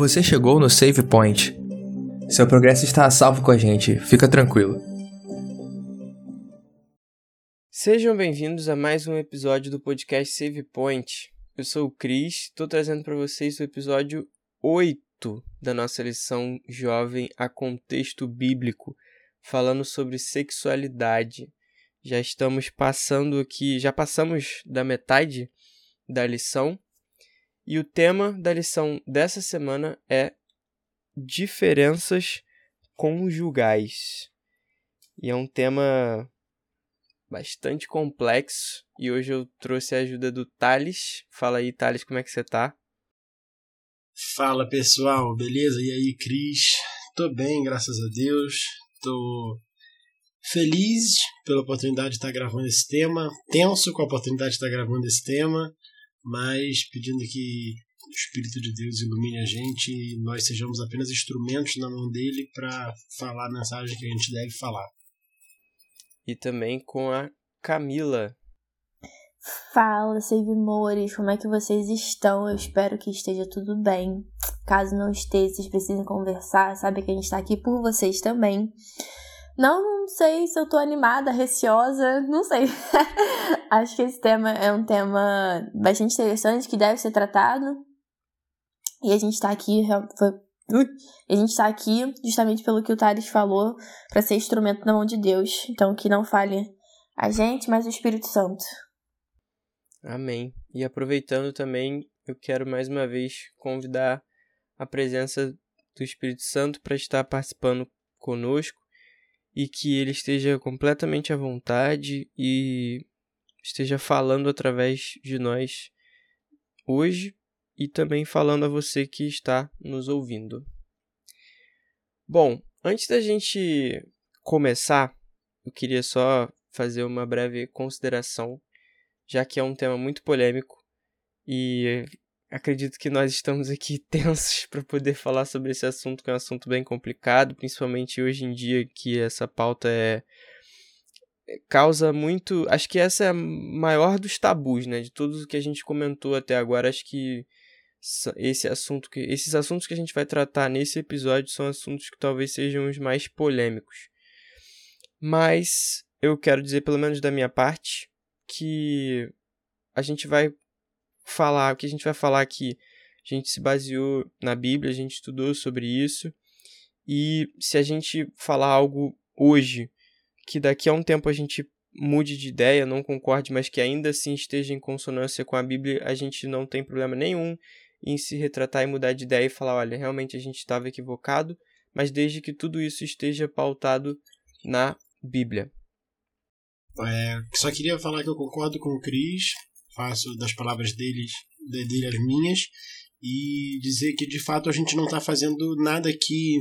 Você chegou no Save Point. Seu progresso está a salvo com a gente, fica tranquilo. Sejam bem-vindos a mais um episódio do podcast Save Point. Eu sou o Cris, estou trazendo para vocês o episódio 8 da nossa lição Jovem a Contexto Bíblico, falando sobre sexualidade. Já estamos passando aqui, já passamos da metade da lição e o tema da lição dessa semana é diferenças conjugais. E é um tema bastante complexo e hoje eu trouxe a ajuda do Thales. Fala aí, Thales, como é que você tá? Fala pessoal, beleza? E aí, Cris? Tô bem, graças a Deus. Tô feliz pela oportunidade de estar gravando esse tema, tenso com a oportunidade de estar gravando esse tema, mas pedindo que o Espírito de Deus ilumine a gente e nós sejamos apenas instrumentos na mão dele para falar a mensagem que a gente deve falar. E também com a Camila. Fala, Mores, como é que vocês estão? Eu espero que esteja tudo bem. Caso não esteja, vocês precisem conversar, sabe que a gente está aqui por vocês também. Não sei se eu tô animada, receosa, não sei. Acho que esse tema é um tema bastante interessante que deve ser tratado. E a gente tá aqui, a gente tá aqui justamente pelo que o Thales falou, para ser instrumento na mão de Deus. Então que não fale a gente, mas o Espírito Santo. Amém. E aproveitando também, eu quero mais uma vez convidar a presença do Espírito Santo para estar participando conosco e que ele esteja completamente à vontade e esteja falando através de nós hoje e também falando a você que está nos ouvindo. Bom, antes da gente começar, eu queria só fazer uma breve consideração, já que é um tema muito polêmico e acredito que nós estamos aqui tensos para poder falar sobre esse assunto, que é um assunto bem complicado, principalmente hoje em dia que essa pauta é, é causa muito, acho que essa é a maior dos tabus, né, de tudo que a gente comentou até agora, acho que esse assunto que esses assuntos que a gente vai tratar nesse episódio são assuntos que talvez sejam os mais polêmicos. Mas eu quero dizer pelo menos da minha parte que a gente vai falar, o que a gente vai falar aqui, a gente se baseou na Bíblia, a gente estudou sobre isso. E se a gente falar algo hoje que daqui a um tempo a gente mude de ideia, não concorde, mas que ainda assim esteja em consonância com a Bíblia, a gente não tem problema nenhum em se retratar e mudar de ideia e falar, olha, realmente a gente estava equivocado, mas desde que tudo isso esteja pautado na Bíblia. É, só queria falar que eu concordo com o Cris, faço das palavras deles, dele as minhas, e dizer que de fato a gente não está fazendo nada que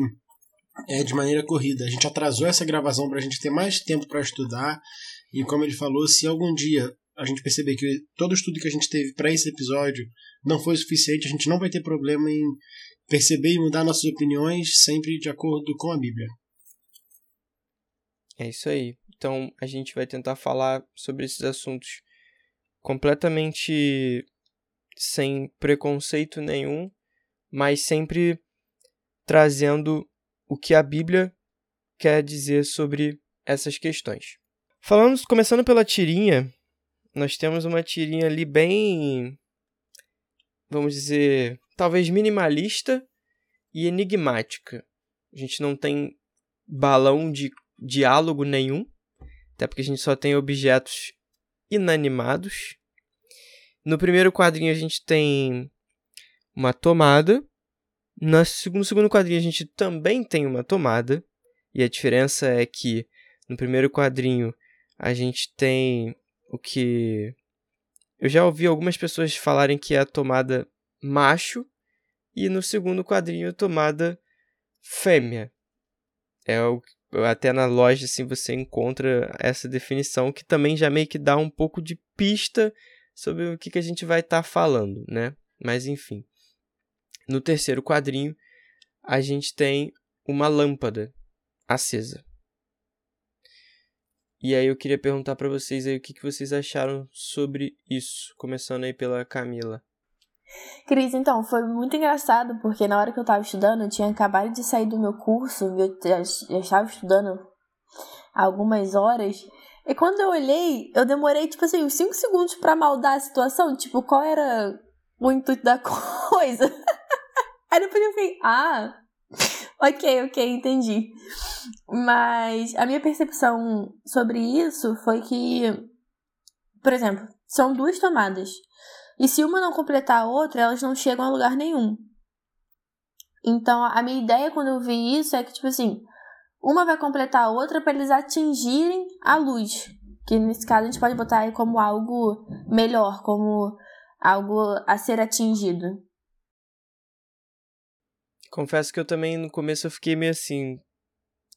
é de maneira corrida. A gente atrasou essa gravação para a gente ter mais tempo para estudar, e como ele falou, se algum dia a gente perceber que todo o estudo que a gente teve para esse episódio não foi suficiente, a gente não vai ter problema em perceber e mudar nossas opiniões sempre de acordo com a Bíblia. É isso aí. Então a gente vai tentar falar sobre esses assuntos completamente sem preconceito nenhum, mas sempre trazendo o que a Bíblia quer dizer sobre essas questões. Falando, começando pela tirinha, nós temos uma tirinha ali bem, vamos dizer, talvez minimalista e enigmática. A gente não tem balão de diálogo nenhum, até porque a gente só tem objetos inanimados. No primeiro quadrinho a gente tem uma tomada. No segundo quadrinho a gente também tem uma tomada. E a diferença é que no primeiro quadrinho a gente tem o que. Eu já ouvi algumas pessoas falarem que é a tomada macho. E no segundo quadrinho a tomada fêmea. É o até na loja assim você encontra essa definição que também já meio que dá um pouco de pista sobre o que, que a gente vai estar tá falando, né? Mas enfim. No terceiro quadrinho, a gente tem uma lâmpada acesa. E aí eu queria perguntar para vocês aí o que, que vocês acharam sobre isso, começando aí pela Camila. Cris, então, foi muito engraçado, porque na hora que eu tava estudando, eu tinha acabado de sair do meu curso, eu já, estava estudando algumas horas, e quando eu olhei, eu demorei, tipo assim, uns 5 segundos para maldar a situação, tipo, qual era o intuito da coisa. Aí depois eu fiquei, ah, ok, ok, entendi. Mas a minha percepção sobre isso foi que, por exemplo, são duas tomadas. E se uma não completar a outra, elas não chegam a lugar nenhum. Então, a minha ideia quando eu vi isso é que, tipo assim, uma vai completar a outra para eles atingirem a luz. Que nesse caso a gente pode botar aí como algo melhor, como algo a ser atingido. Confesso que eu também no começo eu fiquei meio assim. O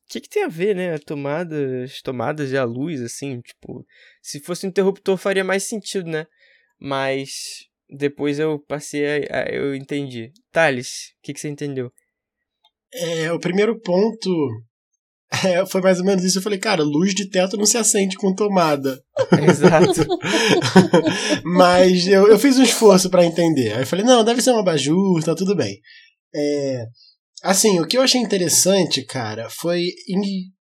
que, que tem a ver, né? Tomadas, tomadas e a luz, assim, tipo. Se fosse um interruptor faria mais sentido, né? Mas depois eu passei a, a eu entendi. Thales, o que, que você entendeu? É, o primeiro ponto é, foi mais ou menos isso. Eu falei, cara, luz de teto não se acende com tomada. Exato. Mas eu, eu fiz um esforço para entender. Aí eu falei, não, deve ser uma abajur, tá tudo bem. É, assim, o que eu achei interessante, cara, foi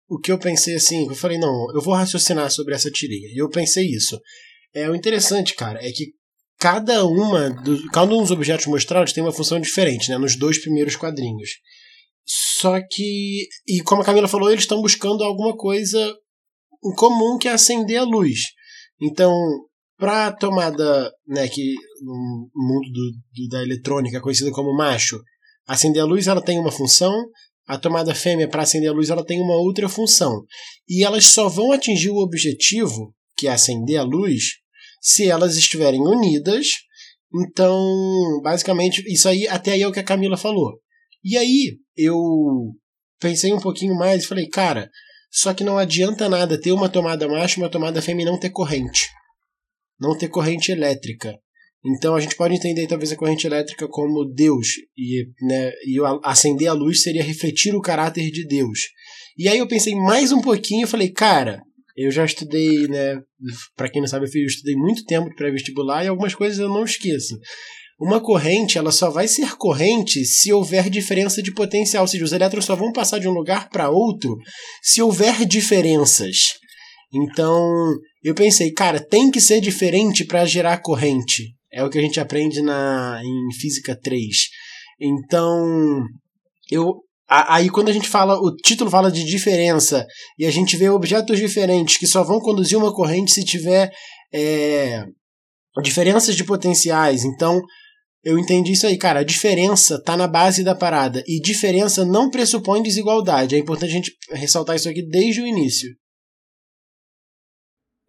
o que eu pensei assim, eu falei, não, eu vou raciocinar sobre essa tirinha. E eu pensei isso. É, o interessante, cara, é que cada uma do, cada um dos objetos mostrados tem uma função diferente, né, nos dois primeiros quadrinhos. Só que, e como a Camila falou, eles estão buscando alguma coisa em comum que é acender a luz. Então, para a tomada, né, que no mundo do, do, da eletrônica é conhecida como macho, acender a luz ela tem uma função, a tomada fêmea para acender a luz ela tem uma outra função. E elas só vão atingir o objetivo, que é acender a luz, se elas estiverem unidas. Então, basicamente, isso aí até aí é o que a Camila falou. E aí eu pensei um pouquinho mais e falei, cara, só que não adianta nada ter uma tomada macho e uma tomada fêmea e não ter corrente. Não ter corrente elétrica. Então a gente pode entender talvez a corrente elétrica como Deus e, né, e acender a luz seria refletir o caráter de Deus. E aí eu pensei mais um pouquinho e falei, cara, eu já estudei, né, para quem não sabe, eu estudei muito tempo para vestibular e algumas coisas eu não esqueço. Uma corrente, ela só vai ser corrente se houver diferença de potencial, ou seja, os elétrons só vão passar de um lugar para outro se houver diferenças. Então, eu pensei, cara, tem que ser diferente para gerar corrente. É o que a gente aprende na em física 3. Então, eu aí quando a gente fala, o título fala de diferença e a gente vê objetos diferentes que só vão conduzir uma corrente se tiver é, diferenças de potenciais. Então, eu entendi isso aí, cara. A diferença tá na base da parada. E diferença não pressupõe desigualdade. É importante a gente ressaltar isso aqui desde o início.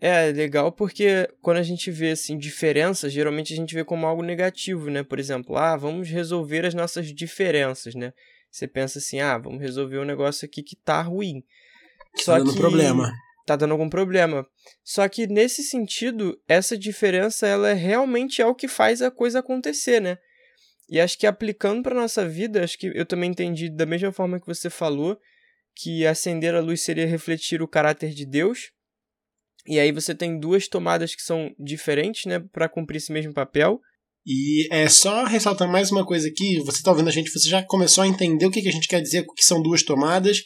É, legal porque quando a gente vê assim diferenças, geralmente a gente vê como algo negativo, né? Por exemplo, ah, vamos resolver as nossas diferenças, né? Você pensa assim, ah, vamos resolver um negócio aqui que tá ruim. Só tá dando que... problema tá dando algum problema. Só que nesse sentido, essa diferença ela é realmente é o que faz a coisa acontecer, né? E acho que aplicando para nossa vida, acho que eu também entendi da mesma forma que você falou, que acender a luz seria refletir o caráter de Deus. E aí você tem duas tomadas que são diferentes, né, para cumprir esse mesmo papel. E é só ressaltar mais uma coisa aqui, você está ouvindo a gente, você já começou a entender o que, que a gente quer dizer, o que são duas tomadas.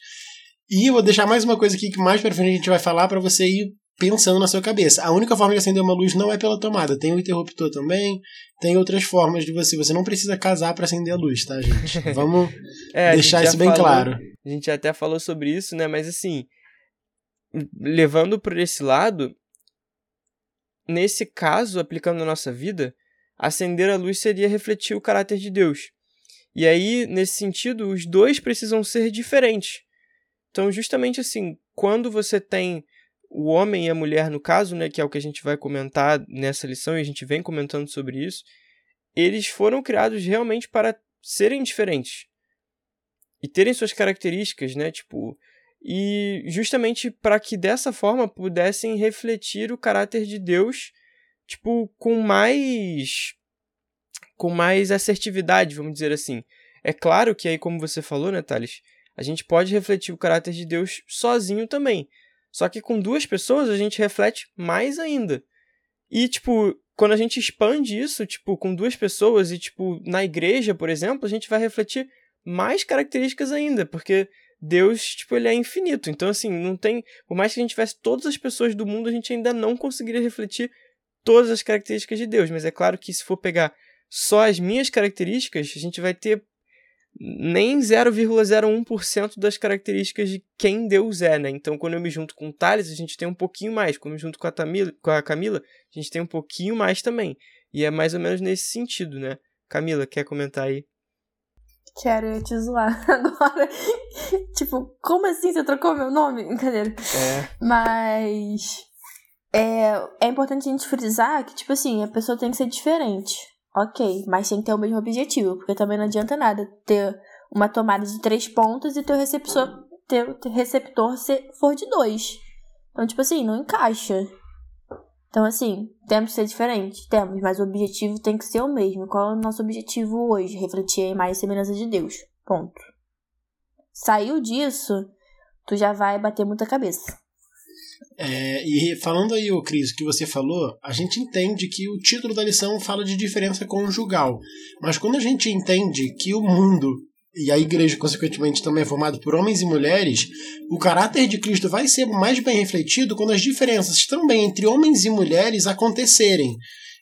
E eu vou deixar mais uma coisa aqui que mais pra frente a gente vai falar para você ir pensando na sua cabeça. A única forma de acender uma luz não é pela tomada, tem o interruptor também, tem outras formas de você. Você não precisa casar para acender a luz, tá, gente? Vamos é, deixar isso bem falou, claro. A gente até falou sobre isso, né? Mas assim, levando por esse lado, nesse caso, aplicando na nossa vida, acender a luz seria refletir o caráter de Deus. E aí, nesse sentido, os dois precisam ser diferentes. Então, justamente assim, quando você tem o homem e a mulher, no caso, né, que é o que a gente vai comentar nessa lição, e a gente vem comentando sobre isso, eles foram criados realmente para serem diferentes e terem suas características, né, tipo, e justamente para que dessa forma pudessem refletir o caráter de Deus, tipo, com mais com mais assertividade, vamos dizer assim. É claro que aí, como você falou, né, Thales, a gente pode refletir o caráter de Deus sozinho também. Só que com duas pessoas a gente reflete mais ainda. E, tipo, quando a gente expande isso, tipo, com duas pessoas e, tipo, na igreja, por exemplo, a gente vai refletir mais características ainda, porque Deus, tipo, ele é infinito. Então, assim, não tem. Por mais que a gente tivesse todas as pessoas do mundo, a gente ainda não conseguiria refletir todas as características de Deus. Mas é claro que se for pegar só as minhas características, a gente vai ter nem 0,01% das características de quem Deus é, né? Então, quando eu me junto com o Thales, a gente tem um pouquinho mais. Quando eu me junto com a, Tamila, com a Camila, a gente tem um pouquinho mais também. E é mais ou menos nesse sentido, né? Camila, quer comentar aí? Quero eu te zoar agora. tipo, como assim você trocou meu nome? Brincadeira. É. Mas. É, é importante a gente frisar que, tipo assim, a pessoa tem que ser diferente. Ok, mas tem que ter o mesmo objetivo, porque também não adianta nada ter uma tomada de três pontos e teu receptor, teu receptor ser, for de dois. Então, tipo assim, não encaixa. Então, assim, temos que ser diferentes? Temos, mas o objetivo tem que ser o mesmo. Qual é o nosso objetivo hoje? Refletir a imagem e semelhança de Deus. Ponto. Saiu disso, tu já vai bater muita cabeça. É, e falando aí, o Cris, o que você falou, a gente entende que o título da lição fala de diferença conjugal. Mas quando a gente entende que o mundo e a igreja, consequentemente, também é formado por homens e mulheres, o caráter de Cristo vai ser mais bem refletido quando as diferenças também entre homens e mulheres acontecerem.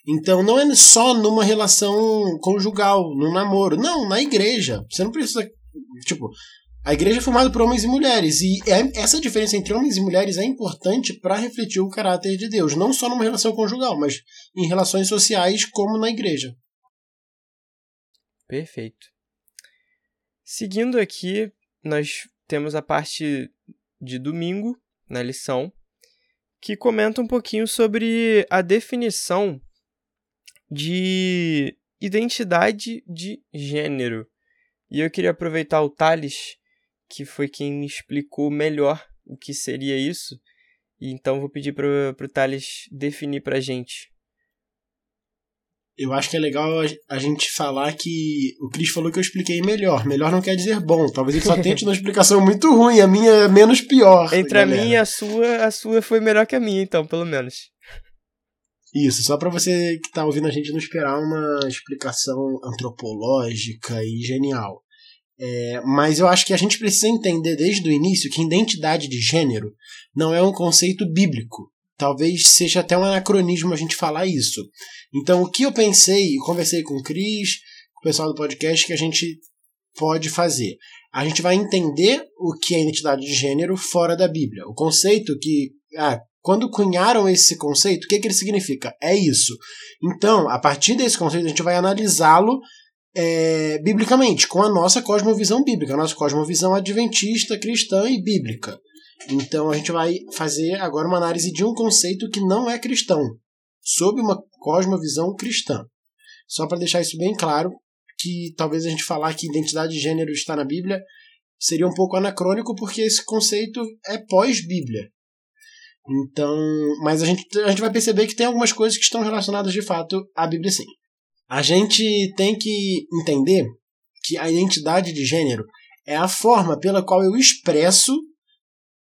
Então não é só numa relação conjugal, num namoro. Não, na igreja. Você não precisa. Tipo, a igreja é formada por homens e mulheres, e é, essa diferença entre homens e mulheres é importante para refletir o caráter de Deus, não só numa relação conjugal, mas em relações sociais, como na igreja. Perfeito. Seguindo aqui, nós temos a parte de domingo na lição, que comenta um pouquinho sobre a definição de identidade de gênero. E eu queria aproveitar o Thales que foi quem me explicou melhor o que seria isso. E então vou pedir para o Thales definir para gente. Eu acho que é legal a gente falar que o Cris falou que eu expliquei melhor. Melhor não quer dizer bom. Talvez ele só tente uma explicação muito ruim. A minha é menos pior. Entre galera. a minha e a sua, a sua foi melhor que a minha, então, pelo menos. Isso, só para você que está ouvindo a gente não esperar uma explicação antropológica e genial. É, mas eu acho que a gente precisa entender desde o início que identidade de gênero não é um conceito bíblico. Talvez seja até um anacronismo a gente falar isso. Então, o que eu pensei, conversei com o Cris, com o pessoal do podcast, que a gente pode fazer? A gente vai entender o que é identidade de gênero fora da Bíblia. O conceito que. Ah, quando cunharam esse conceito, o que, que ele significa? É isso. Então, a partir desse conceito, a gente vai analisá-lo é, biblicamente, com a nossa cosmovisão bíblica, a nossa cosmovisão adventista, cristã e bíblica. Então a gente vai fazer agora uma análise de um conceito que não é cristão, sob uma cosmovisão cristã. Só para deixar isso bem claro, que talvez a gente falar que identidade de gênero está na Bíblia seria um pouco anacrônico, porque esse conceito é pós-Bíblia. Então, mas a gente, a gente vai perceber que tem algumas coisas que estão relacionadas de fato à Bíblia sim. A gente tem que entender que a identidade de gênero é a forma pela qual eu expresso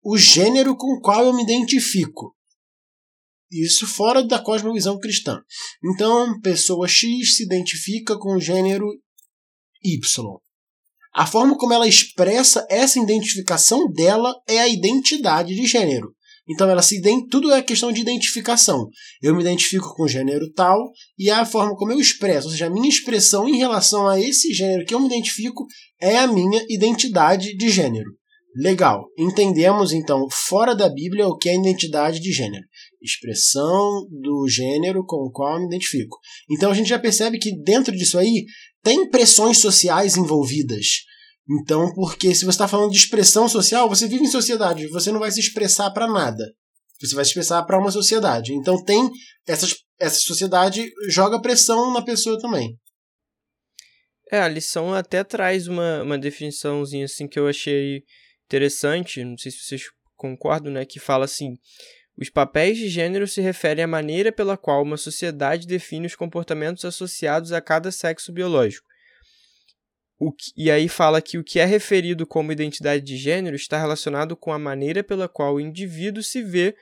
o gênero com o qual eu me identifico. Isso fora da cosmovisão cristã. Então, pessoa X se identifica com o gênero Y. A forma como ela expressa essa identificação dela é a identidade de gênero. Então ela se tudo é questão de identificação. Eu me identifico com o gênero tal e a forma como eu expresso, ou seja, a minha expressão em relação a esse gênero que eu me identifico é a minha identidade de gênero. Legal. Entendemos então fora da Bíblia o que é identidade de gênero. Expressão do gênero com o qual eu me identifico. Então a gente já percebe que dentro disso aí tem pressões sociais envolvidas então, porque se você está falando de expressão social, você vive em sociedade, você não vai se expressar para nada. Você vai se expressar para uma sociedade. Então, tem essa, essa sociedade joga pressão na pessoa também. É, a lição até traz uma, uma definiçãozinha assim que eu achei interessante, não sei se vocês concordam, né, que fala assim: os papéis de gênero se referem à maneira pela qual uma sociedade define os comportamentos associados a cada sexo biológico que, e aí fala que o que é referido como identidade de gênero está relacionado com a maneira pela qual o indivíduo se vê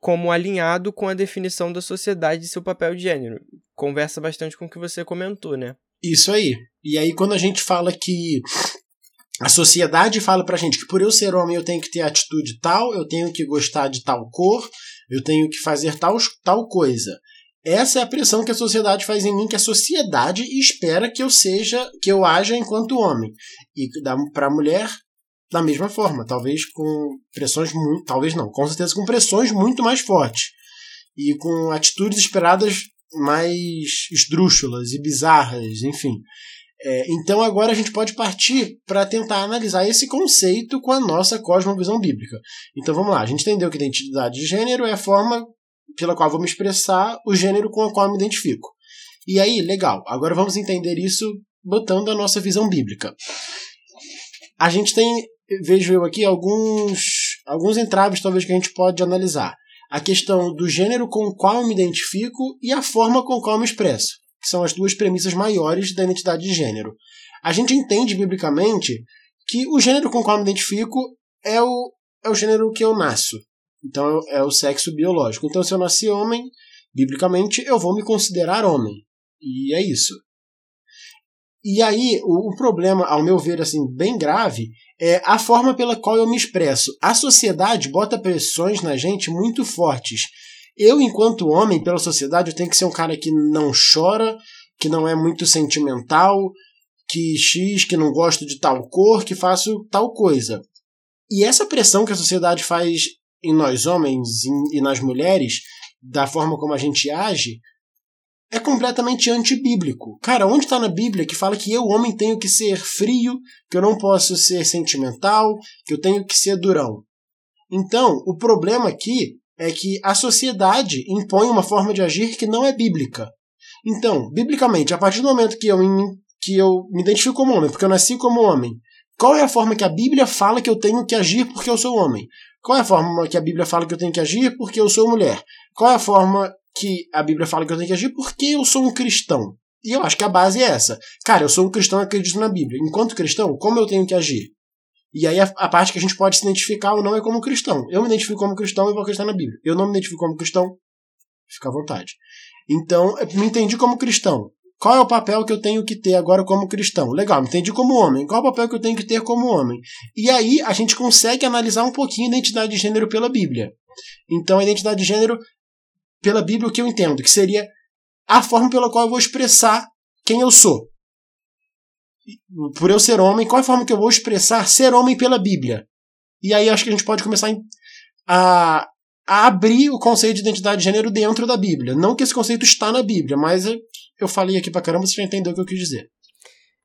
como alinhado com a definição da sociedade de seu papel de gênero. Conversa bastante com o que você comentou, né? Isso aí. E aí, quando a gente fala que a sociedade fala pra gente que por eu ser homem eu tenho que ter atitude tal, eu tenho que gostar de tal cor, eu tenho que fazer tal, tal coisa. Essa é a pressão que a sociedade faz em mim, que a sociedade espera que eu seja, que eu haja enquanto homem. E para a mulher, da mesma forma, talvez com pressões muito, talvez não, com certeza com pressões muito mais fortes e com atitudes esperadas mais esdrúxulas e bizarras, enfim. É, então agora a gente pode partir para tentar analisar esse conceito com a nossa cosmovisão bíblica. Então vamos lá, a gente entendeu que identidade de gênero é a forma pela qual vou me expressar o gênero com o qual me identifico. E aí, legal, agora vamos entender isso botando a nossa visão bíblica. A gente tem, vejo eu aqui, alguns, alguns entraves talvez que a gente pode analisar. A questão do gênero com o qual me identifico e a forma com a qual me expresso que são as duas premissas maiores da identidade de gênero. A gente entende biblicamente que o gênero com o qual me identifico é o, é o gênero que eu nasço. Então é o sexo biológico. Então, se eu nasci homem, biblicamente, eu vou me considerar homem. E é isso. E aí, o, o, problema, ao meu ver, assim, bem grave, é a forma pela qual eu me expresso. A sociedade bota pressões na gente muito fortes eu, enquanto homem, pela sociedade, eu tenho que ser um cara que não chora, que não é muito sentimental, que X, que não gosto de tal cor, que faço tal coisa. E essa pressão que a sociedade faz em nós homens e nas mulheres, da forma como a gente age, é completamente antibíblico. Cara, onde está na Bíblia que fala que eu, homem, tenho que ser frio, que eu não posso ser sentimental, que eu tenho que ser durão? Então, o problema aqui é que a sociedade impõe uma forma de agir que não é bíblica. Então, biblicamente, a partir do momento que eu, que eu me identifico como homem, porque eu nasci como homem, qual é a forma que a Bíblia fala que eu tenho que agir porque eu sou homem? Qual é a forma que a Bíblia fala que eu tenho que agir porque eu sou mulher? Qual é a forma que a Bíblia fala que eu tenho que agir porque eu sou um cristão? E eu acho que a base é essa. Cara, eu sou um cristão acredito na Bíblia. Enquanto cristão, como eu tenho que agir? E aí a, a, parte que a gente pode se identificar ou não é como cristão. Eu me identifico como cristão e vou acreditar na Bíblia. Eu não me identifico como cristão, fica à vontade. Então, me entendi como cristão. Qual é o papel que eu tenho que ter agora como cristão? Legal, me entendi como homem. Qual é o papel que eu tenho que ter como homem? E aí a gente consegue analisar um pouquinho a identidade de gênero pela Bíblia. Então, a identidade de gênero pela Bíblia, o que eu entendo? Que seria a forma pela qual eu vou expressar quem eu sou por eu ser homem, qual é a forma que eu vou expressar ser homem pela Bíblia? E aí acho que a gente pode começar a, a abrir o conceito de identidade de gênero dentro da Bíblia. Não que esse conceito está na Bíblia, mas eu falei aqui pra caramba, você já entendeu o que eu quis dizer.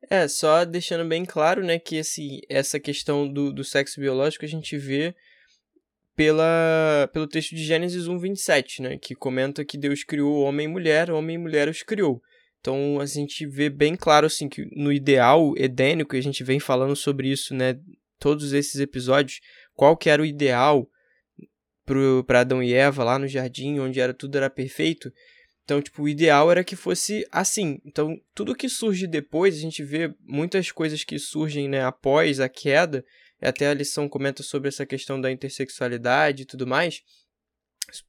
É, só deixando bem claro, né, que esse, essa questão do, do sexo biológico a gente vê pela, pelo texto de Gênesis 1, 27, né, que comenta que Deus criou homem e mulher, homem e mulher os criou. Então a gente vê bem claro assim que no ideal edênico, a gente vem falando sobre isso, né, todos esses episódios, qual que era o ideal para Adão e Eva lá no jardim, onde era tudo era perfeito. Então, tipo, o ideal era que fosse assim. Então, tudo que surge depois, a gente vê muitas coisas que surgem, né, após a queda, até a lição comenta sobre essa questão da intersexualidade e tudo mais,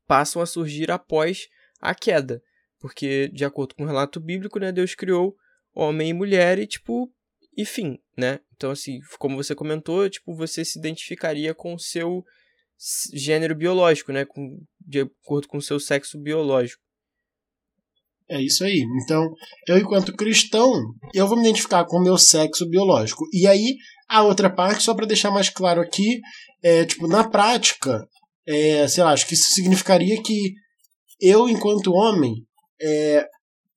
passam a surgir após a queda. Porque, de acordo com o relato bíblico, né, Deus criou homem e mulher e, tipo, enfim, né? Então, assim, como você comentou, tipo, você se identificaria com o seu gênero biológico, né? Com, de acordo com o seu sexo biológico. É isso aí. Então, eu, enquanto cristão, eu vou me identificar com o meu sexo biológico. E aí, a outra parte, só para deixar mais claro aqui, é, tipo, na prática, é, sei lá, acho que isso significaria que eu, enquanto homem, é,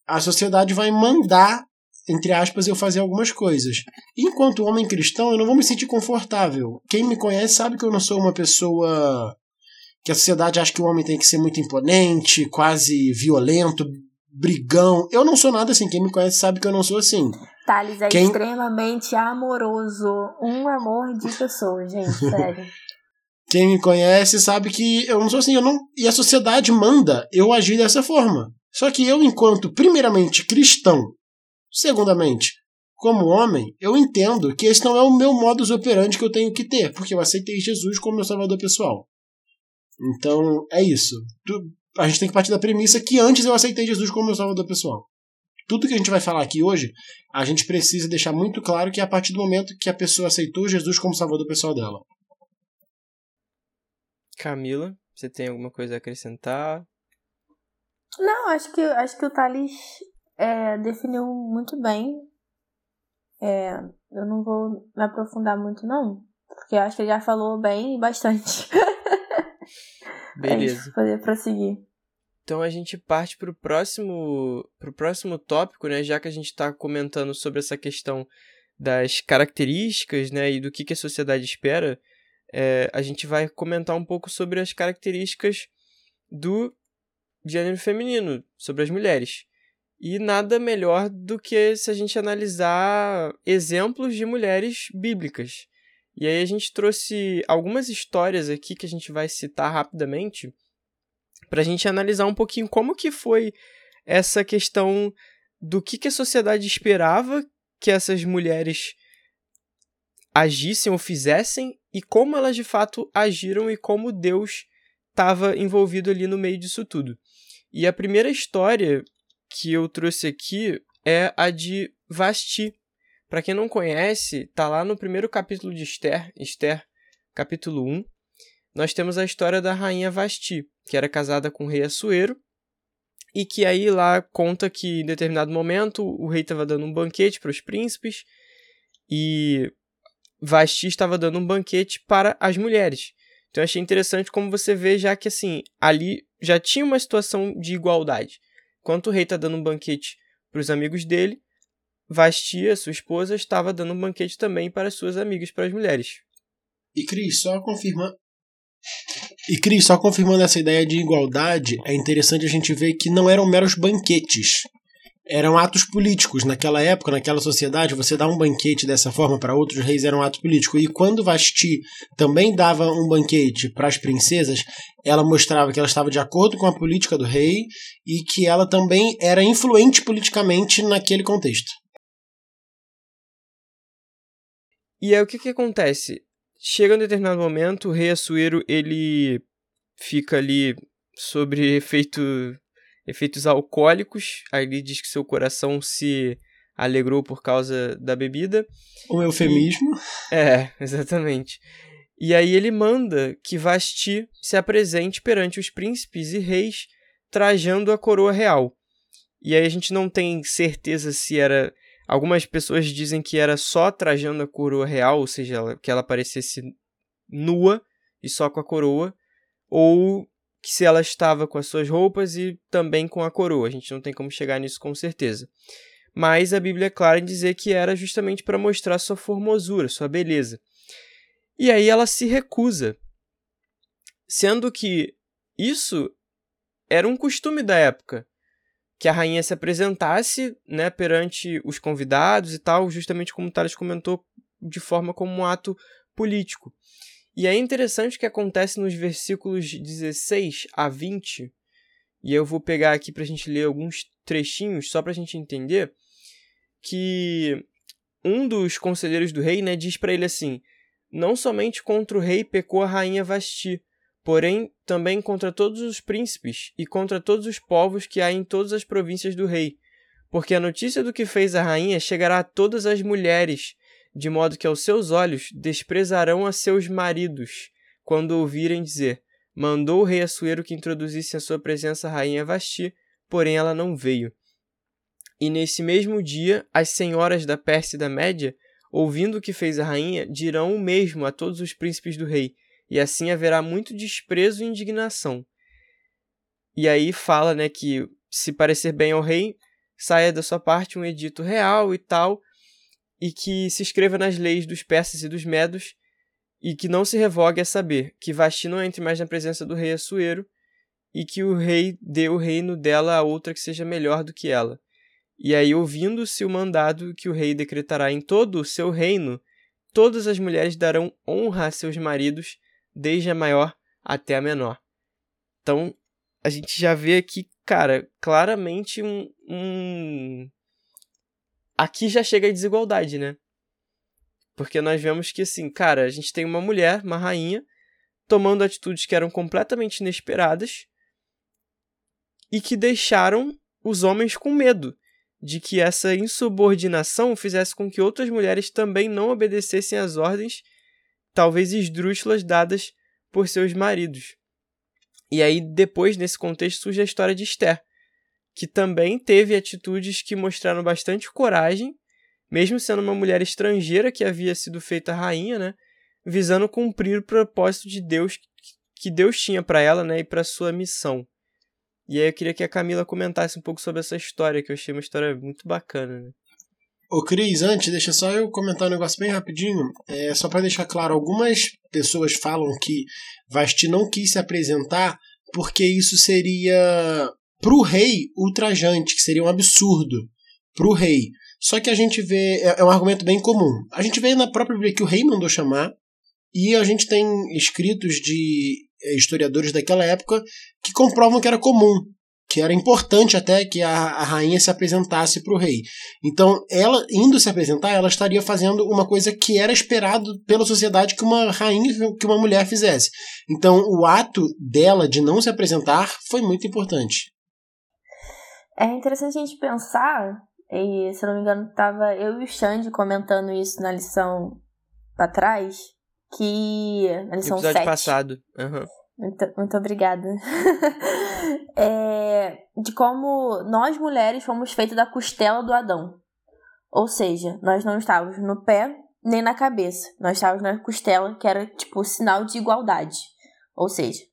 a sociedade vai mandar, entre aspas, eu fazer algumas coisas. Enquanto homem cristão, eu não vou me sentir confortável. Quem me conhece sabe que eu não sou uma pessoa que a sociedade acha que o homem tem que ser muito imponente, quase violento, brigão. Eu não sou nada assim. Quem me conhece sabe que eu não sou assim. Thales é Quem... extremamente amoroso. Um amor de pessoa, gente, sério. Quem me conhece sabe que eu não sou assim. Eu não... E a sociedade manda eu agir dessa forma. Só que eu, enquanto, primeiramente, cristão, segundamente, como homem, eu entendo que esse não é o meu modus operandi que eu tenho que ter, porque eu aceitei Jesus como meu salvador pessoal. Então, é isso. A gente tem que partir da premissa que antes eu aceitei Jesus como meu salvador pessoal. Tudo que a gente vai falar aqui hoje, a gente precisa deixar muito claro que é a partir do momento que a pessoa aceitou Jesus como salvador pessoal dela. Camila, você tem alguma coisa a acrescentar? Não, acho que, acho que o Thales é, definiu muito bem. É, eu não vou me aprofundar muito, não. Porque eu acho que ele já falou bem bastante. Beleza. É poder prosseguir. Então a gente parte para o próximo, pro próximo tópico, né? Já que a gente está comentando sobre essa questão das características, né? E do que, que a sociedade espera, é, a gente vai comentar um pouco sobre as características do gênero feminino, sobre as mulheres. E nada melhor do que se a gente analisar exemplos de mulheres bíblicas. E aí a gente trouxe algumas histórias aqui que a gente vai citar rapidamente para a gente analisar um pouquinho como que foi essa questão do que, que a sociedade esperava que essas mulheres agissem ou fizessem e como elas de fato agiram e como Deus estava envolvido ali no meio disso tudo. E a primeira história que eu trouxe aqui é a de Vasti. Para quem não conhece, tá lá no primeiro capítulo de Esther, Esther, capítulo 1. Nós temos a história da rainha Vasti, que era casada com o rei Assuero, e que aí lá conta que em determinado momento o rei estava dando um banquete para os príncipes e Vasti estava dando um banquete para as mulheres. Então eu achei interessante como você vê já que assim, ali já tinha uma situação de igualdade. Enquanto o rei está dando um banquete para os amigos dele, Vastia, sua esposa, estava dando um banquete também para suas amigas, para as mulheres. E Cris, só confirmando. E Cris, só confirmando essa ideia de igualdade, é interessante a gente ver que não eram meros banquetes eram atos políticos. Naquela época, naquela sociedade, você dar um banquete dessa forma para outros reis era um ato político. E quando Vasti também dava um banquete para as princesas, ela mostrava que ela estava de acordo com a política do rei e que ela também era influente politicamente naquele contexto. E aí o que, que acontece? Chega um determinado momento, o rei Assuero ele fica ali sobre efeito efeitos alcoólicos. Aí ele diz que seu coração se alegrou por causa da bebida. Um eufemismo. E, é, exatamente. E aí ele manda que Vasti se apresente perante os príncipes e reis trajando a coroa real. E aí a gente não tem certeza se era. Algumas pessoas dizem que era só trajando a coroa real, ou seja, que ela aparecesse nua e só com a coroa, ou que se ela estava com as suas roupas e também com a coroa. A gente não tem como chegar nisso com certeza. Mas a Bíblia é clara em dizer que era justamente para mostrar sua formosura, sua beleza. E aí ela se recusa, sendo que isso era um costume da época, que a rainha se apresentasse né, perante os convidados e tal, justamente como o Thales comentou, de forma como um ato político. E é interessante o que acontece nos versículos 16 a 20, e eu vou pegar aqui para a gente ler alguns trechinhos, só para a gente entender, que um dos conselheiros do rei né, diz para ele assim: Não somente contra o rei pecou a rainha Vasti, porém também contra todos os príncipes e contra todos os povos que há em todas as províncias do rei. Porque a notícia do que fez a rainha chegará a todas as mulheres, de modo que aos seus olhos desprezarão a seus maridos, quando ouvirem dizer: Mandou o rei Assuero que introduzisse em sua presença a rainha Vasti, porém ela não veio. E nesse mesmo dia, as senhoras da Pérsia e da Média, ouvindo o que fez a rainha, dirão o mesmo a todos os príncipes do rei, e assim haverá muito desprezo e indignação. E aí fala, né, que se parecer bem ao rei, saia da sua parte um edito real e tal, e que se escreva nas leis dos persas e dos medos, e que não se revogue a saber que Vasti não entre mais na presença do rei Assuero, e que o rei dê o reino dela a outra que seja melhor do que ela. E aí, ouvindo-se o mandado que o rei decretará em todo o seu reino, todas as mulheres darão honra a seus maridos, desde a maior até a menor. Então, a gente já vê aqui, cara, claramente um, um aqui já chega a desigualdade, né? Porque nós vemos que, assim, cara, a gente tem uma mulher, uma rainha, tomando atitudes que eram completamente inesperadas e que deixaram os homens com medo de que essa insubordinação fizesse com que outras mulheres também não obedecessem às ordens, talvez esdrúxulas, dadas por seus maridos. E aí, depois, nesse contexto, surge a história de Esther, que também teve atitudes que mostraram bastante coragem, mesmo sendo uma mulher estrangeira que havia sido feita rainha, né? Visando cumprir o propósito de Deus que Deus tinha para ela, né, e para sua missão. E aí eu queria que a Camila comentasse um pouco sobre essa história, que eu achei uma história muito bacana. Né? Ô Cris, antes, deixa só eu comentar um negócio bem rapidinho. É, só para deixar claro, algumas pessoas falam que Vasti não quis se apresentar porque isso seria pro rei ultrajante, que seria um absurdo pro rei. Só que a gente vê, é, é um argumento bem comum. A gente vê na própria Bíblia que o rei mandou chamar, e a gente tem escritos de é, historiadores daquela época que comprovam que era comum, que era importante até que a, a rainha se apresentasse para o rei. Então, ela indo se apresentar, ela estaria fazendo uma coisa que era esperado pela sociedade que uma rainha, que uma mulher fizesse. Então, o ato dela de não se apresentar foi muito importante. É interessante a gente pensar, e se não me engano, tava eu e o Xande comentando isso na lição para trás, que. Na lição Episódio 7. passado. Uhum. Muito, muito obrigada. é, de como nós mulheres fomos feitas da costela do Adão. Ou seja, nós não estávamos no pé nem na cabeça. Nós estávamos na costela, que era tipo sinal de igualdade. Ou seja,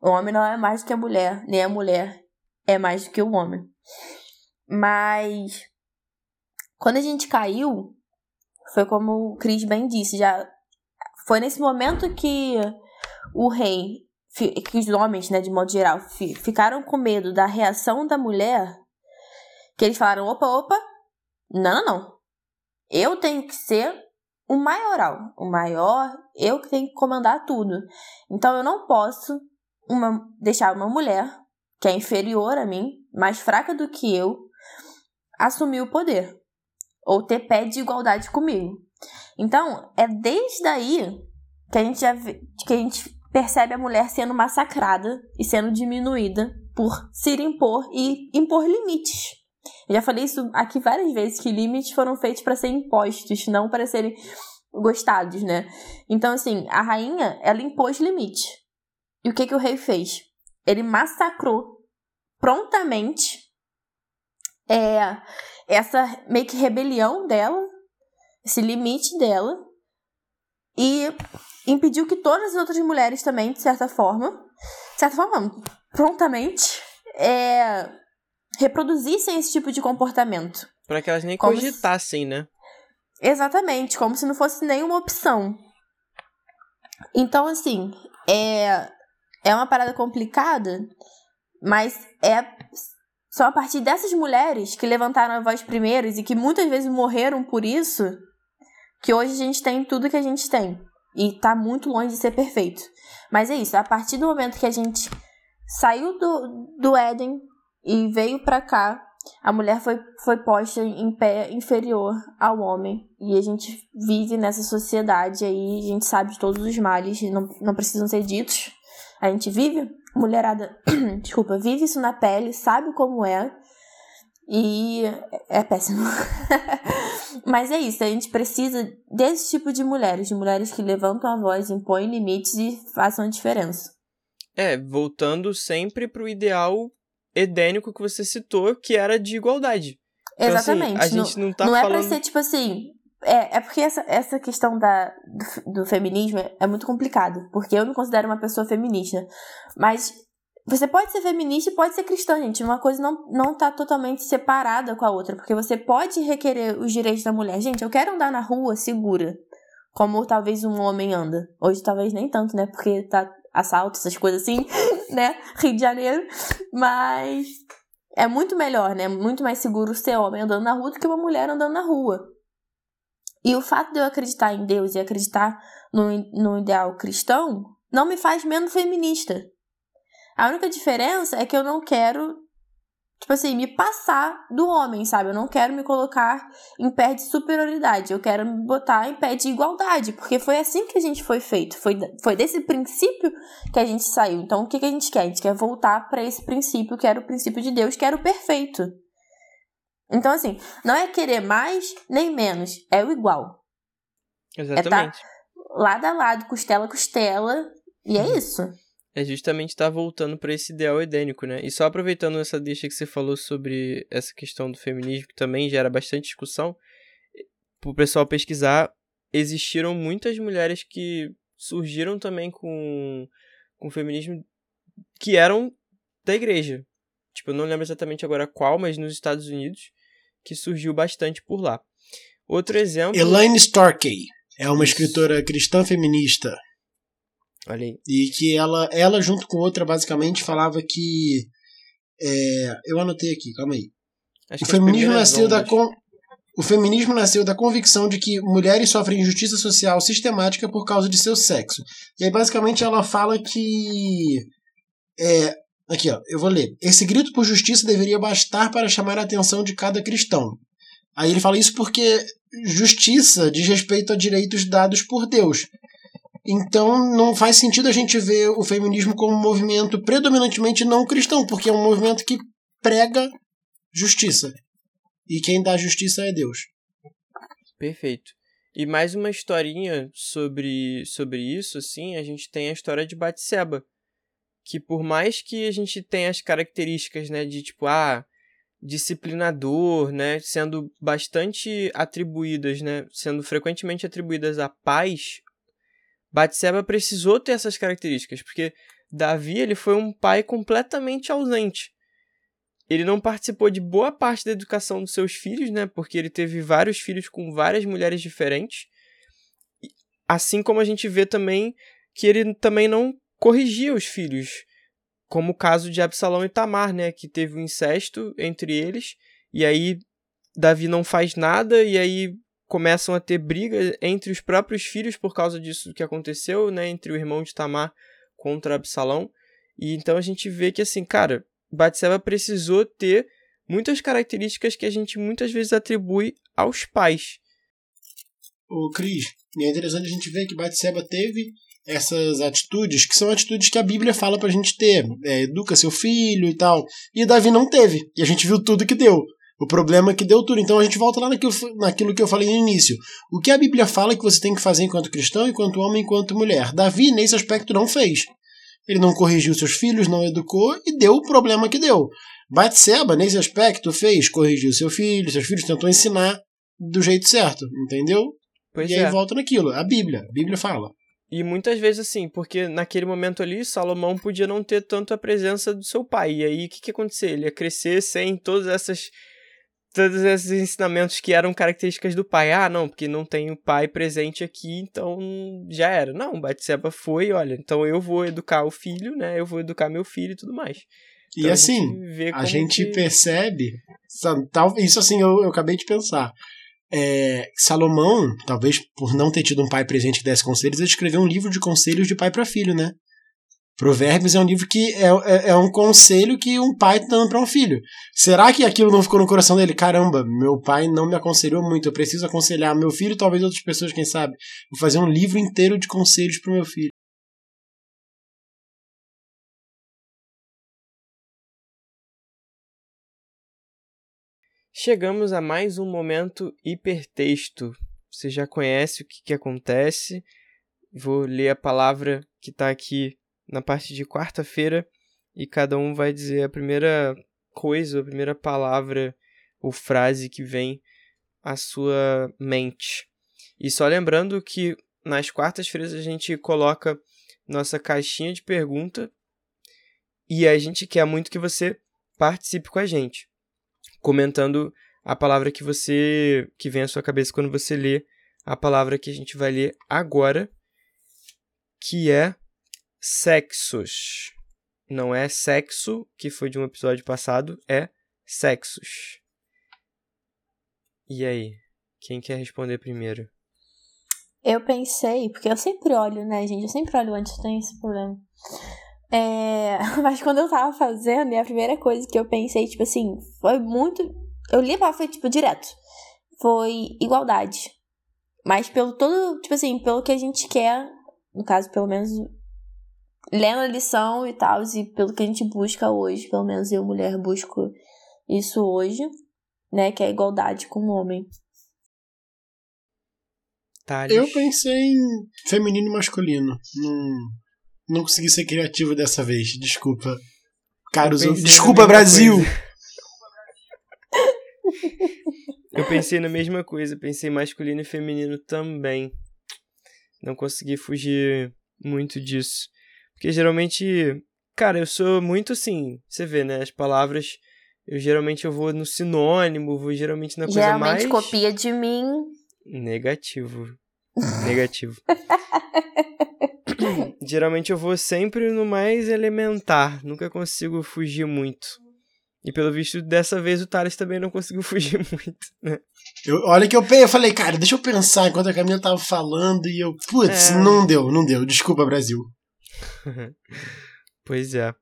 o homem não é mais do que a mulher, nem a mulher é mais do que o homem. Mas quando a gente caiu, foi como o Cris bem disse, já foi nesse momento que o rei, que os homens, né, de modo geral, ficaram com medo da reação da mulher, que eles falaram: opa, opa, não, não, não. Eu tenho que ser o maioral, o maior, eu que tenho que comandar tudo. Então eu não posso uma, deixar uma mulher que é inferior a mim, mais fraca do que eu, assumir o poder ou ter pé de igualdade comigo. Então, é desde aí que a gente já que a gente percebe a mulher sendo massacrada e sendo diminuída por se impor e impor limites. Eu já falei isso aqui várias vezes que limites foram feitos para serem impostos, não para serem gostados, né? Então, assim, a rainha, ela impôs limite. E o que que o rei fez? Ele massacrou prontamente é, essa meio que rebelião dela esse limite dela e impediu que todas as outras mulheres também, de certa forma, de certa forma, prontamente, é, reproduzissem esse tipo de comportamento. Para que elas nem como cogitassem, se... né? Exatamente, como se não fosse nenhuma opção. Então, assim, é, é uma parada complicada, mas é só a partir dessas mulheres que levantaram a voz primeiros e que muitas vezes morreram por isso que hoje a gente tem tudo que a gente tem. E tá muito longe de ser perfeito. Mas é isso, a partir do momento que a gente saiu do, do Éden e veio para cá, a mulher foi, foi posta em pé inferior ao homem. E a gente vive nessa sociedade aí, a gente sabe de todos os males, não, não precisam ser ditos. A gente vive, mulherada, desculpa, vive isso na pele, sabe como é. E é péssimo. Mas é isso, a gente precisa desse tipo de mulheres, de mulheres que levantam a voz, impõem limites e façam a diferença. É, voltando sempre pro ideal edênico que você citou, que era de igualdade. Então, assim, Exatamente. Assim, a gente não, não tá não falando... é pra ser tipo assim. É, é porque essa, essa questão da, do, do feminismo é, é muito complicado. Porque eu me considero uma pessoa feminista. Mas você pode ser feminista e pode ser cristã, gente. Uma coisa não, não tá totalmente separada com a outra. Porque você pode requerer os direitos da mulher. Gente, eu quero andar na rua segura. Como talvez um homem anda. Hoje talvez nem tanto, né? Porque tá assalto, essas coisas assim, né? Rio de Janeiro. Mas é muito melhor, né? Muito mais seguro ser homem andando na rua do que uma mulher andando na rua. E o fato de eu acreditar em Deus e acreditar no, no ideal cristão não me faz menos feminista. A única diferença é que eu não quero tipo assim, me passar do homem, sabe? Eu não quero me colocar em pé de superioridade, eu quero me botar em pé de igualdade, porque foi assim que a gente foi feito, foi, foi desse princípio que a gente saiu. Então, o que, que a gente quer? A gente quer voltar para esse princípio, que era o princípio de Deus, que era o perfeito. Então, assim, não é querer mais nem menos, é o igual. Exatamente. É tá lado a lado, costela a costela, e é uhum. isso é justamente estar tá voltando para esse ideal edênico, né? E só aproveitando essa deixa que você falou sobre essa questão do feminismo, que também gera bastante discussão, para o pessoal pesquisar, existiram muitas mulheres que surgiram também com, com feminismo que eram da igreja. Tipo, eu não lembro exatamente agora qual, mas nos Estados Unidos, que surgiu bastante por lá. Outro exemplo. Elaine Starkey é uma escritora cristã feminista Olha aí. E que ela, ela junto com outra, basicamente falava que. É, eu anotei aqui, calma aí. Acho o feminismo nasceu da. Con, o feminismo nasceu da convicção de que mulheres sofrem injustiça social sistemática por causa de seu sexo. E aí, basicamente, ela fala que. É, aqui, ó, eu vou ler. Esse grito por justiça deveria bastar para chamar a atenção de cada cristão. Aí ele fala isso porque justiça diz respeito a direitos dados por Deus. Então não faz sentido a gente ver o feminismo como um movimento predominantemente não cristão, porque é um movimento que prega justiça. E quem dá justiça é Deus. Perfeito. E mais uma historinha sobre, sobre isso, assim, a gente tem a história de Batseba. Que por mais que a gente tenha as características, né, de tipo, ah, disciplinador, né, sendo bastante atribuídas, né, sendo frequentemente atribuídas à paz Batseba precisou ter essas características, porque Davi ele foi um pai completamente ausente. Ele não participou de boa parte da educação dos seus filhos, né? Porque ele teve vários filhos com várias mulheres diferentes. Assim como a gente vê também que ele também não corrigia os filhos, como o caso de Absalão e Tamar, né? Que teve um incesto entre eles, e aí Davi não faz nada, e aí começam a ter briga entre os próprios filhos por causa disso que aconteceu, né, entre o irmão de Tamar contra Absalão. E então a gente vê que assim, cara, Batseba precisou ter muitas características que a gente muitas vezes atribui aos pais. O Cris, é interessante a gente ver que Batseba teve essas atitudes, que são atitudes que a Bíblia fala pra gente ter. É, educa seu filho e tal. E Davi não teve. E a gente viu tudo que deu. O problema é que deu tudo. Então a gente volta lá naquilo, naquilo que eu falei no início. O que a Bíblia fala que você tem que fazer enquanto cristão, enquanto homem, enquanto mulher. Davi, nesse aspecto, não fez. Ele não corrigiu seus filhos, não educou e deu o problema que deu. Batseba, nesse aspecto, fez, corrigiu seu filho, seus filhos tentou ensinar do jeito certo, entendeu? Pois e aí é. volta naquilo. A Bíblia. A Bíblia fala. E muitas vezes assim, porque naquele momento ali, Salomão podia não ter tanto a presença do seu pai. E aí o que, que ia acontecer? Ele ia crescer sem todas essas todos esses ensinamentos que eram características do pai. Ah, não, porque não tem o pai presente aqui, então já era. Não, Batseba foi, olha, então eu vou educar o filho, né? Eu vou educar meu filho e tudo mais. Então, e assim, a gente, a gente que... percebe, tal, isso assim eu, eu acabei de pensar. É, Salomão, talvez por não ter tido um pai presente que desse conselhos, ele escreveu um livro de conselhos de pai para filho, né? Provérbios é um livro que é, é, é um conselho que um pai está dando para um filho. Será que aquilo não ficou no coração dele? Caramba, meu pai não me aconselhou muito, eu preciso aconselhar meu filho, talvez outras pessoas, quem sabe. Vou fazer um livro inteiro de conselhos para o meu filho. Chegamos a mais um momento hipertexto. Você já conhece o que, que acontece. Vou ler a palavra que está aqui na parte de quarta-feira e cada um vai dizer a primeira coisa, a primeira palavra ou frase que vem à sua mente. E só lembrando que nas quartas-feiras a gente coloca nossa caixinha de pergunta e a gente quer muito que você participe com a gente, comentando a palavra que você que vem à sua cabeça quando você lê a palavra que a gente vai ler agora, que é sexos. Não é sexo, que foi de um episódio passado, é sexos. E aí? Quem quer responder primeiro? Eu pensei, porque eu sempre olho, né, gente? Eu sempre olho antes, tem esse problema. É, mas quando eu tava fazendo, e a primeira coisa que eu pensei, tipo assim, foi muito. Eu li a foi, tipo, direto. Foi igualdade. Mas pelo todo, tipo assim, pelo que a gente quer, no caso, pelo menos lendo a lição e tal, e pelo que a gente busca hoje, pelo menos eu, mulher, busco isso hoje, né? Que é a igualdade com o homem. Thales. Eu pensei em feminino e masculino. Não, não consegui ser criativo dessa vez, desculpa. Caros, desculpa Brasil! Eu pensei na mesma coisa, pensei masculino e feminino também. Não consegui fugir muito disso. Porque geralmente, cara, eu sou muito assim, você vê, né, as palavras, eu geralmente eu vou no sinônimo, vou geralmente na coisa geralmente mais copia de mim. Negativo. Negativo. geralmente eu vou sempre no mais elementar, nunca consigo fugir muito. E pelo visto, dessa vez o Thales também não conseguiu fugir muito, né? Eu, olha que eu, eu falei, cara, deixa eu pensar enquanto a Camila tava falando e eu, putz, é... não deu, não deu. Desculpa, Brasil. pois é.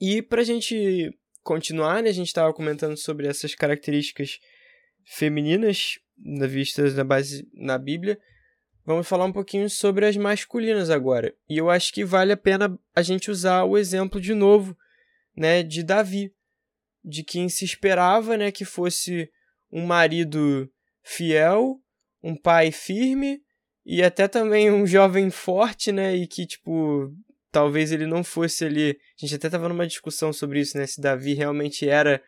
E pra gente continuar, né, a gente tava comentando sobre essas características femininas na vistas na base na Bíblia. Vamos falar um pouquinho sobre as masculinas agora. E eu acho que vale a pena a gente usar o exemplo de novo, né, de Davi de quem se esperava, né, que fosse um marido fiel, um pai firme e até também um jovem forte, né, e que tipo talvez ele não fosse ali. A gente até tava numa discussão sobre isso, né, se Davi realmente era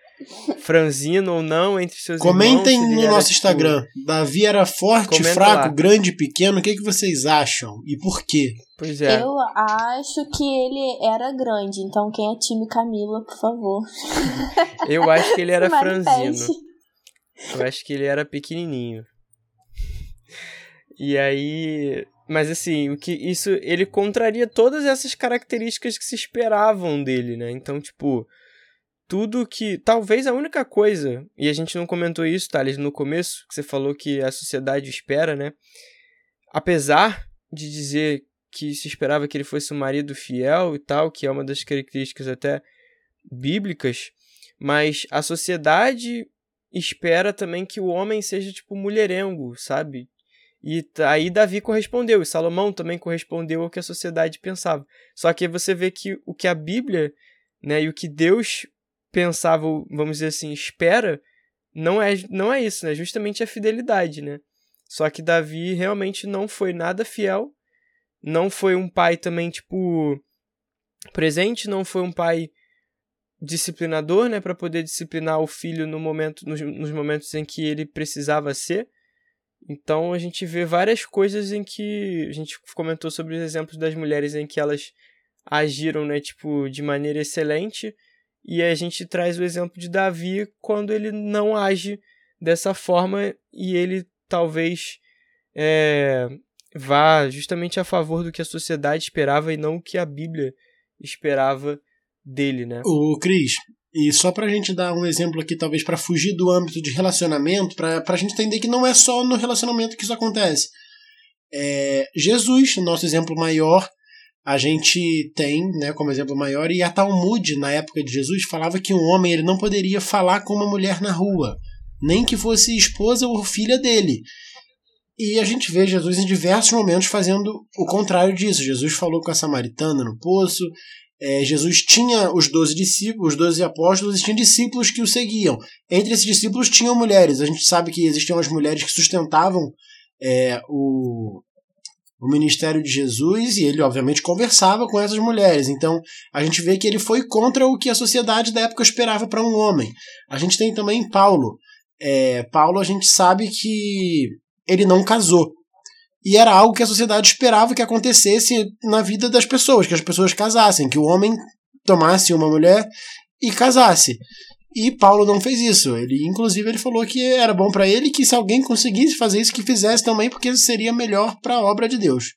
franzino ou não entre seus Comentem irmãos. Comentem no nosso tipo... Instagram. Davi era forte, Comenta fraco, lá. grande, pequeno. O que, que vocês acham e por quê? Pois é. Eu acho que ele era grande, então quem é time Camila, por favor. Eu acho que ele era franzino. Eu acho que ele era pequenininho. E aí, mas assim, o que isso ele contraria todas essas características que se esperavam dele, né? Então, tipo, tudo que. Talvez a única coisa, e a gente não comentou isso, Thales, no começo, que você falou que a sociedade espera, né? Apesar de dizer que se esperava que ele fosse um marido fiel e tal, que é uma das características até bíblicas, mas a sociedade espera também que o homem seja tipo mulherengo, sabe? E aí Davi correspondeu, e Salomão também correspondeu ao que a sociedade pensava. Só que você vê que o que a Bíblia, né, e o que Deus pensava, vamos dizer assim, espera, não é, não é isso, né? Justamente a fidelidade, né? Só que Davi realmente não foi nada fiel, não foi um pai também, tipo, presente, não foi um pai disciplinador, né, para poder disciplinar o filho no momento, nos, nos momentos em que ele precisava ser. Então a gente vê várias coisas em que a gente comentou sobre os exemplos das mulheres em que elas agiram, né, tipo, de maneira excelente e a gente traz o exemplo de Davi quando ele não age dessa forma e ele talvez é, vá justamente a favor do que a sociedade esperava e não o que a Bíblia esperava dele, né? O Cris, e só pra gente dar um exemplo aqui, talvez para fugir do âmbito de relacionamento, pra, pra gente entender que não é só no relacionamento que isso acontece. É, Jesus, nosso exemplo maior, a gente tem, né, como exemplo maior, e a Talmud, na época de Jesus, falava que um homem ele não poderia falar com uma mulher na rua, nem que fosse esposa ou filha dele. E a gente vê Jesus em diversos momentos fazendo o contrário disso. Jesus falou com a samaritana no poço, é, Jesus tinha os doze discípulos, os doze apóstolos, e tinha discípulos que o seguiam. Entre esses discípulos tinham mulheres. A gente sabe que existiam as mulheres que sustentavam é, o, o ministério de Jesus e ele, obviamente, conversava com essas mulheres. Então, a gente vê que ele foi contra o que a sociedade da época esperava para um homem. A gente tem também Paulo. É, Paulo, a gente sabe que ele não casou. E era algo que a sociedade esperava que acontecesse na vida das pessoas, que as pessoas casassem, que o homem tomasse uma mulher e casasse. E Paulo não fez isso. Ele, inclusive, ele falou que era bom para ele que se alguém conseguisse fazer isso, que fizesse também, porque seria melhor para a obra de Deus.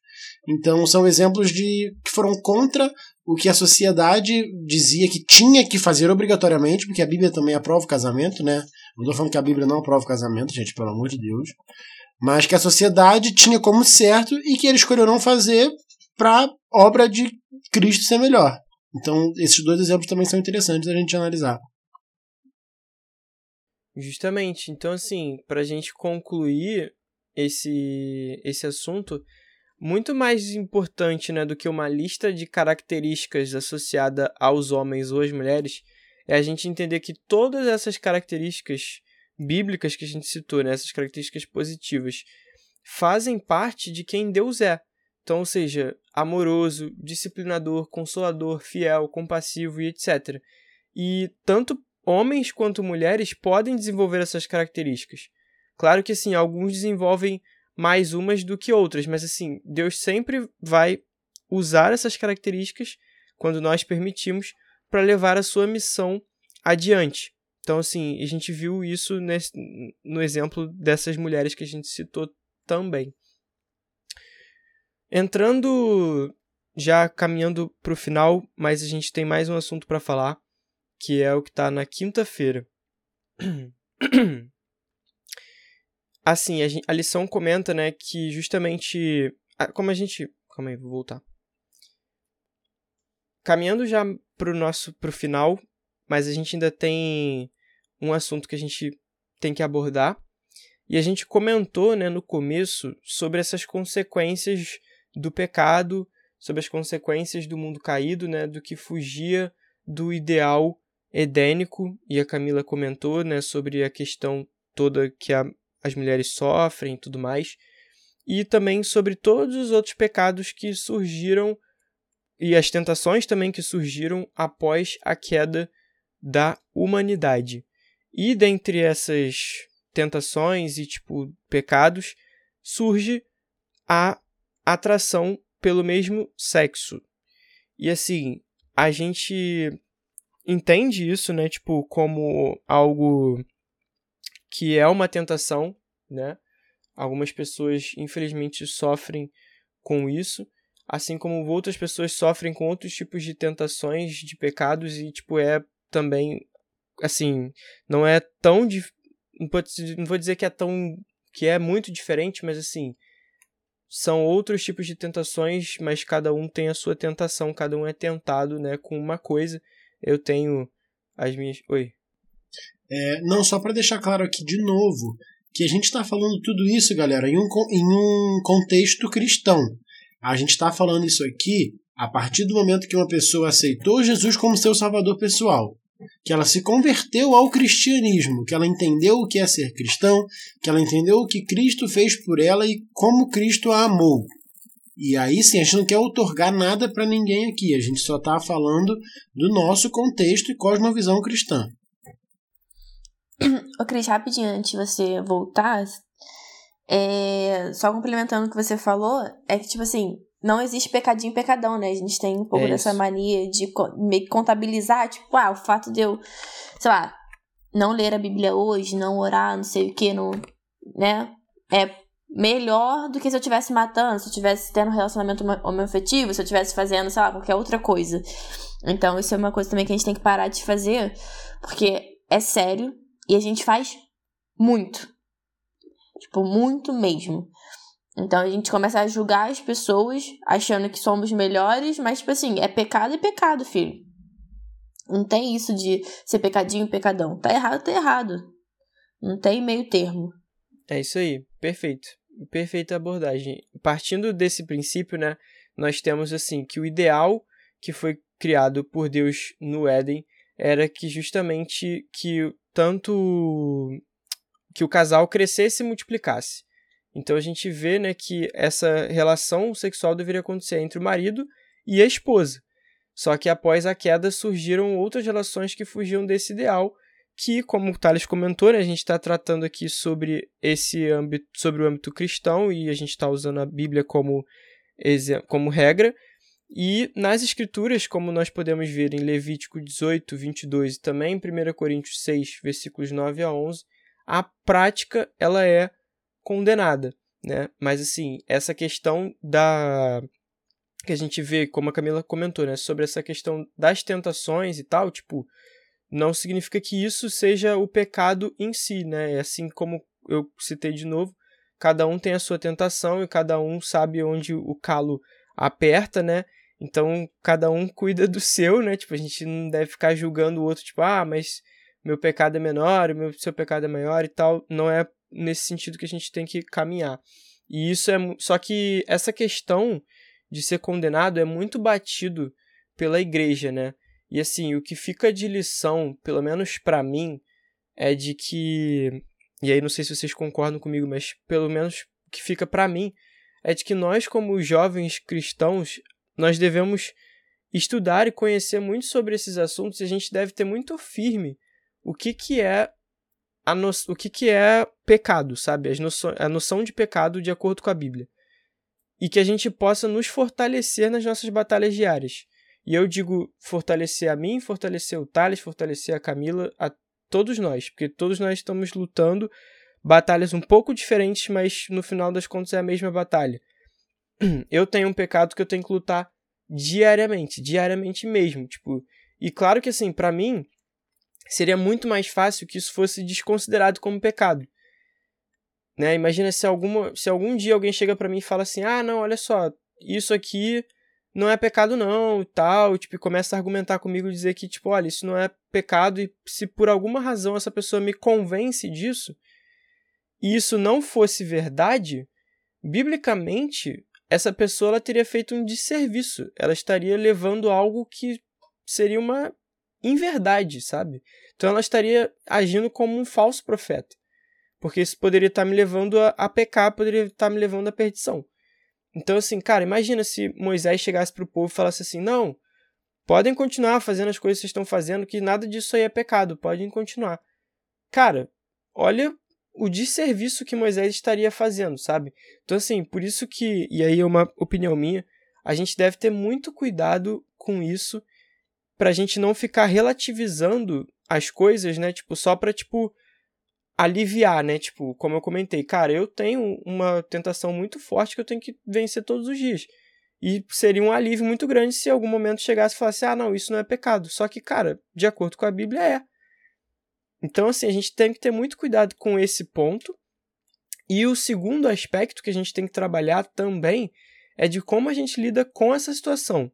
Então, são exemplos de que foram contra o que a sociedade dizia que tinha que fazer obrigatoriamente, porque a Bíblia também aprova o casamento, né? Não estou falando que a Bíblia não aprova o casamento, gente, pelo amor de Deus. Mas que a sociedade tinha como certo e que ele escolheu não fazer para obra de Cristo ser melhor. Então, esses dois exemplos também são interessantes a gente analisar. Justamente. Então, assim, para a gente concluir esse, esse assunto, muito mais importante né, do que uma lista de características associada aos homens ou às mulheres é a gente entender que todas essas características bíblicas que a gente citou, né, essas características positivas, fazem parte de quem Deus é. Então, ou seja, amoroso, disciplinador, consolador, fiel, compassivo e etc. E tanto homens quanto mulheres podem desenvolver essas características. Claro que assim, alguns desenvolvem mais umas do que outras, mas assim, Deus sempre vai usar essas características quando nós permitimos para levar a sua missão adiante. Então, assim, a gente viu isso nesse, no exemplo dessas mulheres que a gente citou também. Entrando, já caminhando para o final, mas a gente tem mais um assunto para falar, que é o que está na quinta-feira. Assim, a, gente, a, lição comenta, né, que justamente, como a gente, calma aí, vou voltar. Caminhando já pro nosso, pro final, mas a gente ainda tem um assunto que a gente tem que abordar. E a gente comentou, né, no começo sobre essas consequências do pecado, sobre as consequências do mundo caído, né, do que fugia do ideal edênico, e a Camila comentou, né, sobre a questão toda que a, as mulheres sofrem e tudo mais, e também sobre todos os outros pecados que surgiram e as tentações também que surgiram após a queda da humanidade. E dentre essas tentações e tipo pecados surge a atração pelo mesmo sexo. E assim, a gente entende isso, né, tipo, como algo que é uma tentação, né? Algumas pessoas, infelizmente, sofrem com isso, assim como outras pessoas sofrem com outros tipos de tentações, de pecados e tipo é também assim, não é tão não, não vou dizer que é tão que é muito diferente, mas assim, são outros tipos de tentações, mas cada um tem a sua tentação, cada um é tentado, né, com uma coisa. Eu tenho as minhas. Oi. É, não, só para deixar claro aqui de novo, que a gente está falando tudo isso, galera, em um, em um contexto cristão. A gente está falando isso aqui a partir do momento que uma pessoa aceitou Jesus como seu salvador pessoal que ela se converteu ao cristianismo, que ela entendeu o que é ser cristão, que ela entendeu o que Cristo fez por ela e como Cristo a amou. E aí sim, a gente não quer otorgar nada para ninguém aqui, a gente só está falando do nosso contexto e cosmovisão cristã. Ô Cris, rapidinho, antes de você voltar, é... só complementando o que você falou, é que, tipo assim, não existe pecadinho e pecadão, né? A gente tem um pouco é dessa mania de meio que contabilizar, tipo, ah, o fato de eu, sei lá, não ler a Bíblia hoje, não orar, não sei o que, não, né? É melhor do que se eu estivesse matando, se eu estivesse tendo um relacionamento homoafetivo, se eu estivesse fazendo, sei lá, qualquer outra coisa. Então, isso é uma coisa também que a gente tem que parar de fazer, porque é sério e a gente faz muito. Tipo, muito mesmo. Então a gente começa a julgar as pessoas achando que somos melhores, mas, tipo assim, é pecado e pecado, filho. Não tem isso de ser pecadinho e pecadão. Tá errado, tá errado. Não tem meio termo. É isso aí, perfeito. Perfeita abordagem. Partindo desse princípio, né, nós temos assim que o ideal que foi criado por Deus no Éden era que justamente que tanto que o casal crescesse e multiplicasse. Então a gente vê né, que essa relação sexual deveria acontecer entre o marido e a esposa. Só que após a queda surgiram outras relações que fugiam desse ideal, que, como o Thales comentou, né, a gente está tratando aqui sobre esse âmbito, sobre o âmbito cristão, e a gente está usando a Bíblia como, como regra. E nas escrituras, como nós podemos ver em Levítico 18, 22 e também em 1 Coríntios 6, versículos 9 a 11, a prática ela é condenada, né? Mas assim, essa questão da que a gente vê, como a Camila comentou, né, sobre essa questão das tentações e tal, tipo, não significa que isso seja o pecado em si, né? É assim como eu citei de novo, cada um tem a sua tentação e cada um sabe onde o calo aperta, né? Então, cada um cuida do seu, né? Tipo, a gente não deve ficar julgando o outro, tipo, ah, mas meu pecado é menor, meu seu pecado é maior e tal. Não é nesse sentido que a gente tem que caminhar. E isso é só que essa questão de ser condenado é muito batido pela igreja, né? E assim, o que fica de lição, pelo menos para mim, é de que e aí não sei se vocês concordam comigo, mas pelo menos o que fica para mim é de que nós como jovens cristãos, nós devemos estudar e conhecer muito sobre esses assuntos e a gente deve ter muito firme o que que é no... o que que é pecado, sabe? As noção... A noção de pecado de acordo com a Bíblia. E que a gente possa nos fortalecer nas nossas batalhas diárias. E eu digo fortalecer a mim, fortalecer o Thales, fortalecer a Camila, a todos nós, porque todos nós estamos lutando batalhas um pouco diferentes, mas no final das contas é a mesma batalha. Eu tenho um pecado que eu tenho que lutar diariamente, diariamente mesmo, tipo, e claro que assim, para mim seria muito mais fácil que isso fosse desconsiderado como pecado. Né? Imagina se alguma se algum dia alguém chega para mim e fala assim: "Ah, não, olha só, isso aqui não é pecado não, tal, tipo, começa a argumentar comigo e dizer que, tipo, olha, isso não é pecado e se por alguma razão essa pessoa me convence disso, e isso não fosse verdade, biblicamente, essa pessoa ela teria feito um desserviço, ela estaria levando algo que seria uma inverdade, sabe? Então ela estaria agindo como um falso profeta, porque isso poderia estar me levando a, a pecar, poderia estar me levando à perdição. Então, assim, cara, imagina se Moisés chegasse pro povo e falasse assim: não, podem continuar fazendo as coisas que vocês estão fazendo, que nada disso aí é pecado, podem continuar. Cara, olha o desserviço que Moisés estaria fazendo, sabe? Então, assim, por isso que, e aí é uma opinião minha, a gente deve ter muito cuidado com isso, pra gente não ficar relativizando as coisas, né? Tipo, só pra, tipo, aliviar, né? Tipo, como eu comentei, cara, eu tenho uma tentação muito forte que eu tenho que vencer todos os dias. E seria um alívio muito grande se em algum momento chegasse e falasse: ah, não, isso não é pecado. Só que, cara, de acordo com a Bíblia, é. Então, assim, a gente tem que ter muito cuidado com esse ponto. E o segundo aspecto que a gente tem que trabalhar também é de como a gente lida com essa situação.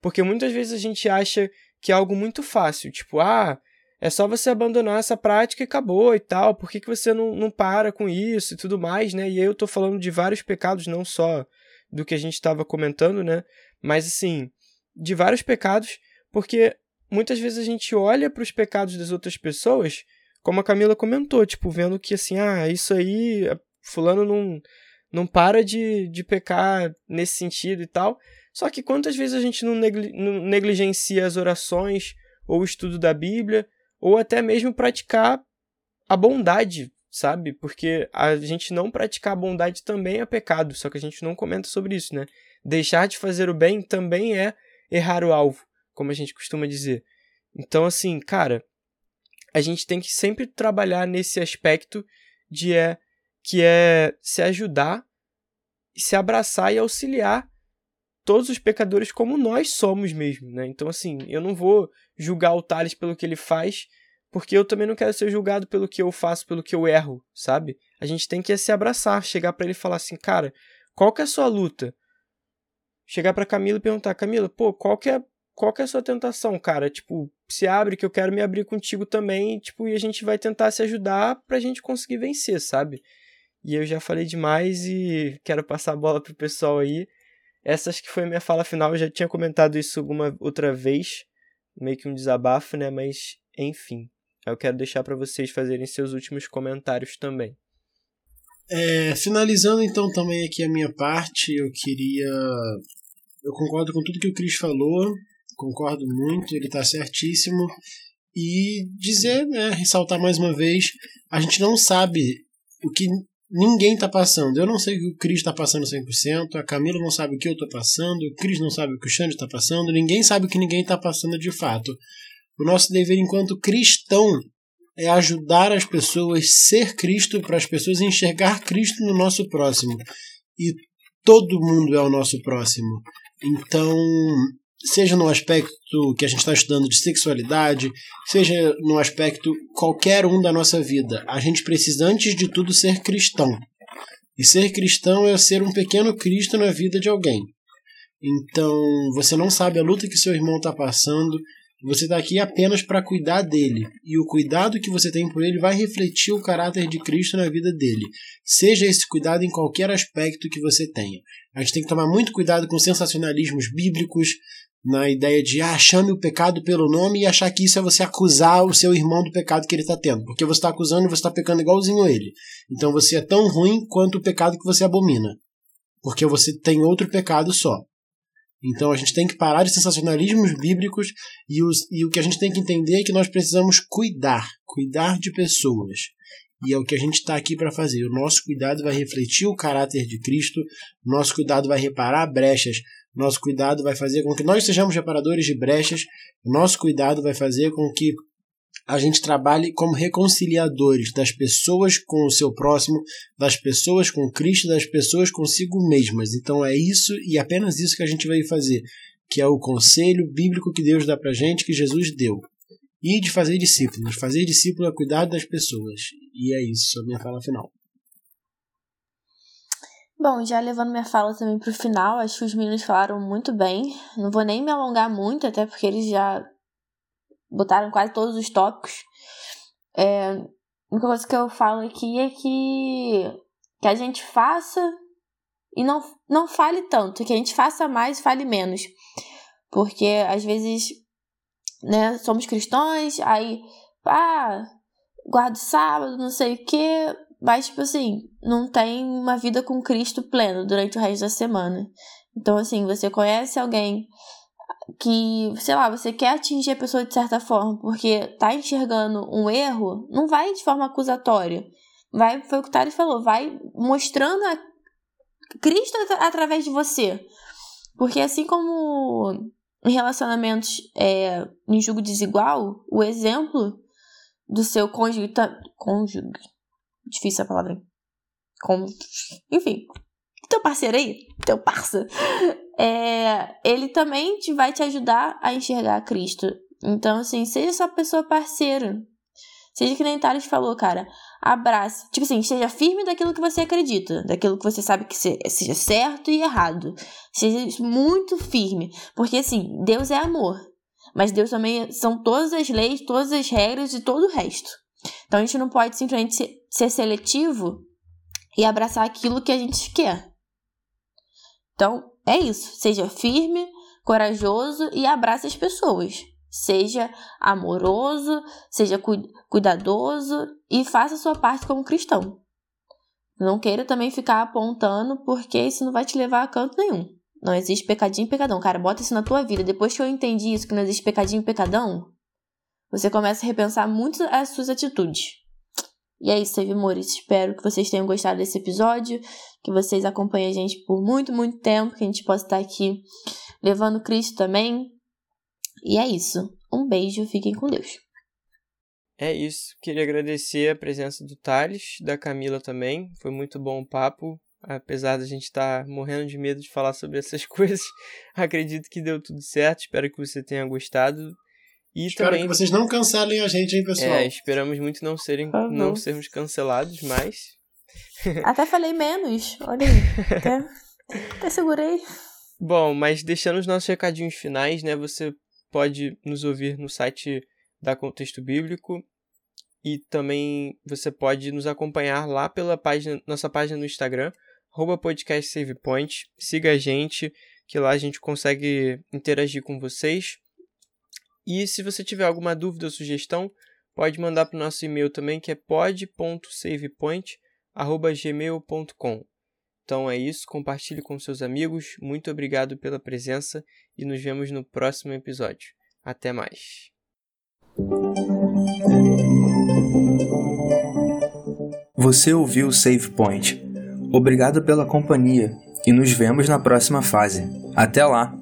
Porque muitas vezes a gente acha que é algo muito fácil, tipo, ah, é só você abandonar essa prática e acabou e tal. Por que, que você não, não para com isso e tudo mais, né? E aí eu tô falando de vários pecados, não só do que a gente estava comentando, né? Mas assim, de vários pecados, porque muitas vezes a gente olha para os pecados das outras pessoas, como a Camila comentou, tipo, vendo que assim, ah, isso aí, fulano não, não para de, de pecar nesse sentido e tal. Só que quantas vezes a gente não, negli não negligencia as orações ou o estudo da Bíblia, ou até mesmo praticar a bondade, sabe? Porque a gente não praticar a bondade também é pecado, só que a gente não comenta sobre isso, né? Deixar de fazer o bem também é errar o alvo, como a gente costuma dizer. Então, assim, cara, a gente tem que sempre trabalhar nesse aspecto de é que é se ajudar, se abraçar e auxiliar todos os pecadores como nós somos mesmo, né? Então, assim, eu não vou julgar o Thales pelo que ele faz, porque eu também não quero ser julgado pelo que eu faço, pelo que eu erro, sabe? A gente tem que se abraçar, chegar para ele e falar assim, cara, qual que é a sua luta? Chegar para Camila e perguntar, Camila, pô, qual que é qual que é a sua tentação, cara? Tipo, se abre que eu quero me abrir contigo também, tipo, e a gente vai tentar se ajudar pra gente conseguir vencer, sabe? E eu já falei demais e quero passar a bola pro pessoal aí. Essa acho que foi minha fala final, eu já tinha comentado isso alguma outra vez, meio que um desabafo, né? Mas, enfim, eu quero deixar para vocês fazerem seus últimos comentários também. É, finalizando então também aqui a minha parte, eu queria. Eu concordo com tudo que o Cris falou, concordo muito, ele está certíssimo. E dizer, né, ressaltar mais uma vez, a gente não sabe o que ninguém está passando. Eu não sei o que o Cris está passando 100%, a Camila não sabe o que eu estou passando, o Cris não sabe o que o Xande está passando, ninguém sabe o que ninguém está passando de fato. O nosso dever enquanto cristão é ajudar as pessoas ser Cristo para as pessoas enxergar Cristo no nosso próximo. E todo mundo é o nosso próximo. Então, seja no aspecto que a gente está estudando de sexualidade, seja no aspecto qualquer um da nossa vida, a gente precisa, antes de tudo, ser cristão. E ser cristão é ser um pequeno Cristo na vida de alguém. Então, você não sabe a luta que seu irmão está passando, você está aqui apenas para cuidar dele. E o cuidado que você tem por ele vai refletir o caráter de Cristo na vida dele. Seja esse cuidado em qualquer aspecto que você tenha. A gente tem que tomar muito cuidado com sensacionalismos bíblicos, na ideia de ah, chame o pecado pelo nome e achar que isso é você acusar o seu irmão do pecado que ele está tendo. Porque você está acusando e você está pecando igualzinho ele. Então você é tão ruim quanto o pecado que você abomina. Porque você tem outro pecado só. Então a gente tem que parar de sensacionalismos bíblicos e, os, e o que a gente tem que entender é que nós precisamos cuidar, cuidar de pessoas. E é o que a gente está aqui para fazer. O nosso cuidado vai refletir o caráter de Cristo, o nosso cuidado vai reparar brechas, nosso cuidado vai fazer com que nós sejamos reparadores de brechas, nosso cuidado vai fazer com que a gente trabalhe como reconciliadores das pessoas com o seu próximo, das pessoas com Cristo, das pessoas consigo mesmas. Então é isso e apenas isso que a gente vai fazer, que é o conselho bíblico que Deus dá pra gente, que Jesus deu. E de fazer discípulos. Fazer discípulo é cuidar das pessoas. E é isso, a minha fala final. Bom, já levando minha fala também pro final, acho que os meninos falaram muito bem. Não vou nem me alongar muito, até porque eles já botaram quase todos os tópicos. É, a única coisa que eu falo aqui é que, que a gente faça e não, não fale tanto, que a gente faça mais e fale menos. Porque às vezes, né, somos cristãos, aí, ah, guardo sábado, não sei o quê, mas, tipo assim, não tem uma vida com Cristo pleno durante o resto da semana. Então, assim, você conhece alguém que, sei lá, você quer atingir a pessoa de certa forma porque tá enxergando um erro, não vai de forma acusatória. Vai, foi o que o Thales falou, vai mostrando a Cristo através de você. Porque assim como em relacionamentos é, em julgo desigual, o exemplo do seu cônjuge, tá, cônjuge difícil a palavra, com, enfim, teu parceiro aí, teu parça, é, ele também te, vai te ajudar a enxergar Cristo. Então, assim, seja sua pessoa parceira. Seja que nem Thales falou, cara. Abraça. Tipo assim, esteja firme daquilo que você acredita. Daquilo que você sabe que seja certo e errado. Seja muito firme. Porque, assim, Deus é amor. Mas Deus também são todas as leis, todas as regras e todo o resto. Então a gente não pode simplesmente ser seletivo e abraçar aquilo que a gente quer. Então, é isso. Seja firme, corajoso e abrace as pessoas. Seja amoroso, seja cuidadoso e faça a sua parte como cristão. Não queira também ficar apontando, porque isso não vai te levar a canto nenhum. Não existe pecadinho e pecadão. Cara, bota isso na tua vida. Depois que eu entendi isso, que não existe pecadinho e pecadão, você começa a repensar muito as suas atitudes. E é isso, Save Amores. Espero que vocês tenham gostado desse episódio, que vocês acompanhem a gente por muito, muito tempo, que a gente possa estar aqui levando Cristo também. E é isso. Um beijo, fiquem com Deus. É isso. Queria agradecer a presença do Thales, da Camila também. Foi muito bom o papo. Apesar da gente estar morrendo de medo de falar sobre essas coisas, acredito que deu tudo certo. Espero que você tenha gostado. E Espero também... que vocês não cancelem a gente, hein, pessoal? É, esperamos muito não, serem, uhum. não sermos cancelados, mas. Até falei menos, olha aí. Até, até segurei. Bom, mas deixando os nossos recadinhos finais, né? Você pode nos ouvir no site da Contexto Bíblico e também você pode nos acompanhar lá pela página, nossa página no Instagram, @podcastsavepoint. Siga a gente, que lá a gente consegue interagir com vocês. E se você tiver alguma dúvida ou sugestão, pode mandar para o nosso e-mail também, que é pod.savepoint.gmail.com. Então é isso, compartilhe com seus amigos. Muito obrigado pela presença e nos vemos no próximo episódio. Até mais. Você ouviu o Save Point. Obrigado pela companhia e nos vemos na próxima fase. Até lá!